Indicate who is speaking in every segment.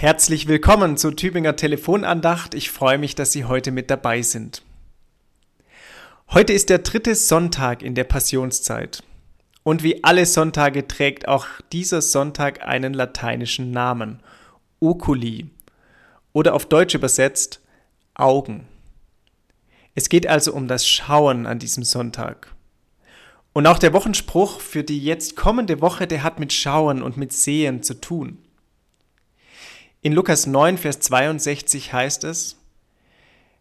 Speaker 1: Herzlich willkommen zur Tübinger Telefonandacht. Ich freue mich, dass Sie heute mit dabei sind. Heute ist der dritte Sonntag in der Passionszeit. Und wie alle Sonntage trägt auch dieser Sonntag einen lateinischen Namen. Oculi. Oder auf Deutsch übersetzt Augen. Es geht also um das Schauen an diesem Sonntag. Und auch der Wochenspruch für die jetzt kommende Woche, der hat mit Schauen und mit Sehen zu tun. In Lukas 9, Vers 62 heißt es,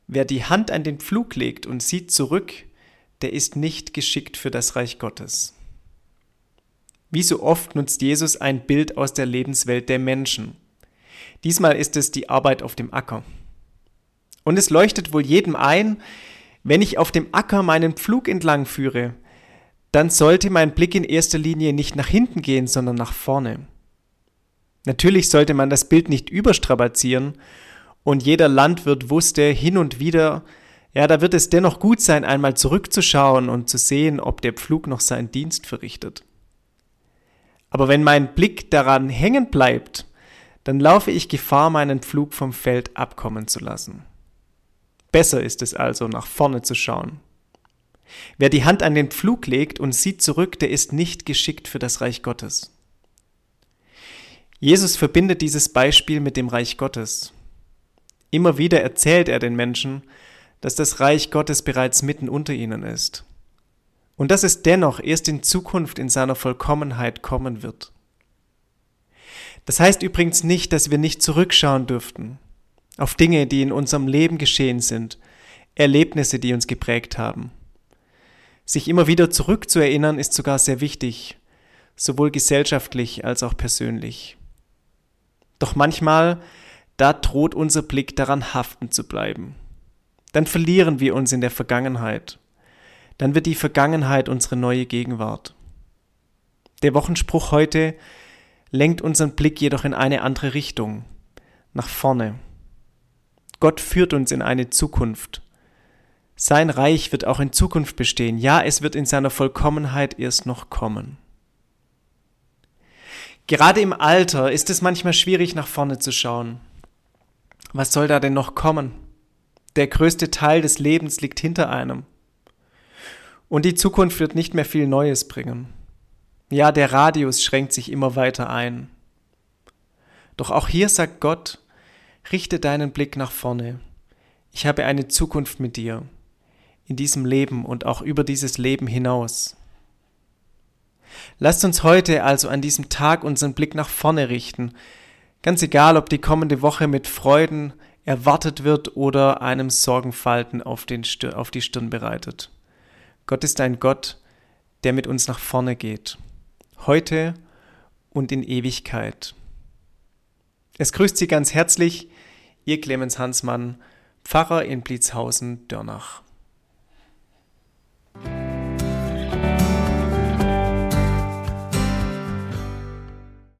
Speaker 1: Wer die Hand an den Pflug legt und sieht zurück, der ist nicht geschickt für das Reich Gottes. Wie so oft nutzt Jesus ein Bild aus der Lebenswelt der Menschen. Diesmal ist es die Arbeit auf dem Acker. Und es leuchtet wohl jedem ein, wenn ich auf dem Acker meinen Pflug entlang führe, dann sollte mein Blick in erster Linie nicht nach hinten gehen, sondern nach vorne. Natürlich sollte man das Bild nicht überstrapazieren und jeder Landwirt wusste hin und wieder, ja, da wird es dennoch gut sein, einmal zurückzuschauen und zu sehen, ob der Pflug noch seinen Dienst verrichtet. Aber wenn mein Blick daran hängen bleibt, dann laufe ich Gefahr, meinen Pflug vom Feld abkommen zu lassen. Besser ist es also, nach vorne zu schauen. Wer die Hand an den Pflug legt und sieht zurück, der ist nicht geschickt für das Reich Gottes. Jesus verbindet dieses Beispiel mit dem Reich Gottes. Immer wieder erzählt er den Menschen, dass das Reich Gottes bereits mitten unter ihnen ist und dass es dennoch erst in Zukunft in seiner Vollkommenheit kommen wird. Das heißt übrigens nicht, dass wir nicht zurückschauen dürften auf Dinge, die in unserem Leben geschehen sind, Erlebnisse, die uns geprägt haben. Sich immer wieder zurückzuerinnern ist sogar sehr wichtig, sowohl gesellschaftlich als auch persönlich. Doch manchmal, da droht unser Blick daran haften zu bleiben. Dann verlieren wir uns in der Vergangenheit. Dann wird die Vergangenheit unsere neue Gegenwart. Der Wochenspruch heute lenkt unseren Blick jedoch in eine andere Richtung, nach vorne. Gott führt uns in eine Zukunft. Sein Reich wird auch in Zukunft bestehen. Ja, es wird in seiner Vollkommenheit erst noch kommen. Gerade im Alter ist es manchmal schwierig, nach vorne zu schauen. Was soll da denn noch kommen? Der größte Teil des Lebens liegt hinter einem. Und die Zukunft wird nicht mehr viel Neues bringen. Ja, der Radius schränkt sich immer weiter ein. Doch auch hier sagt Gott, richte deinen Blick nach vorne. Ich habe eine Zukunft mit dir, in diesem Leben und auch über dieses Leben hinaus. Lasst uns heute also an diesem Tag unseren Blick nach vorne richten, ganz egal, ob die kommende Woche mit Freuden erwartet wird oder einem Sorgenfalten auf, den Stir auf die Stirn bereitet. Gott ist ein Gott, der mit uns nach vorne geht, heute und in Ewigkeit. Es grüßt Sie ganz herzlich, Ihr Clemens Hansmann, Pfarrer in Blitzhausen-Dörnach.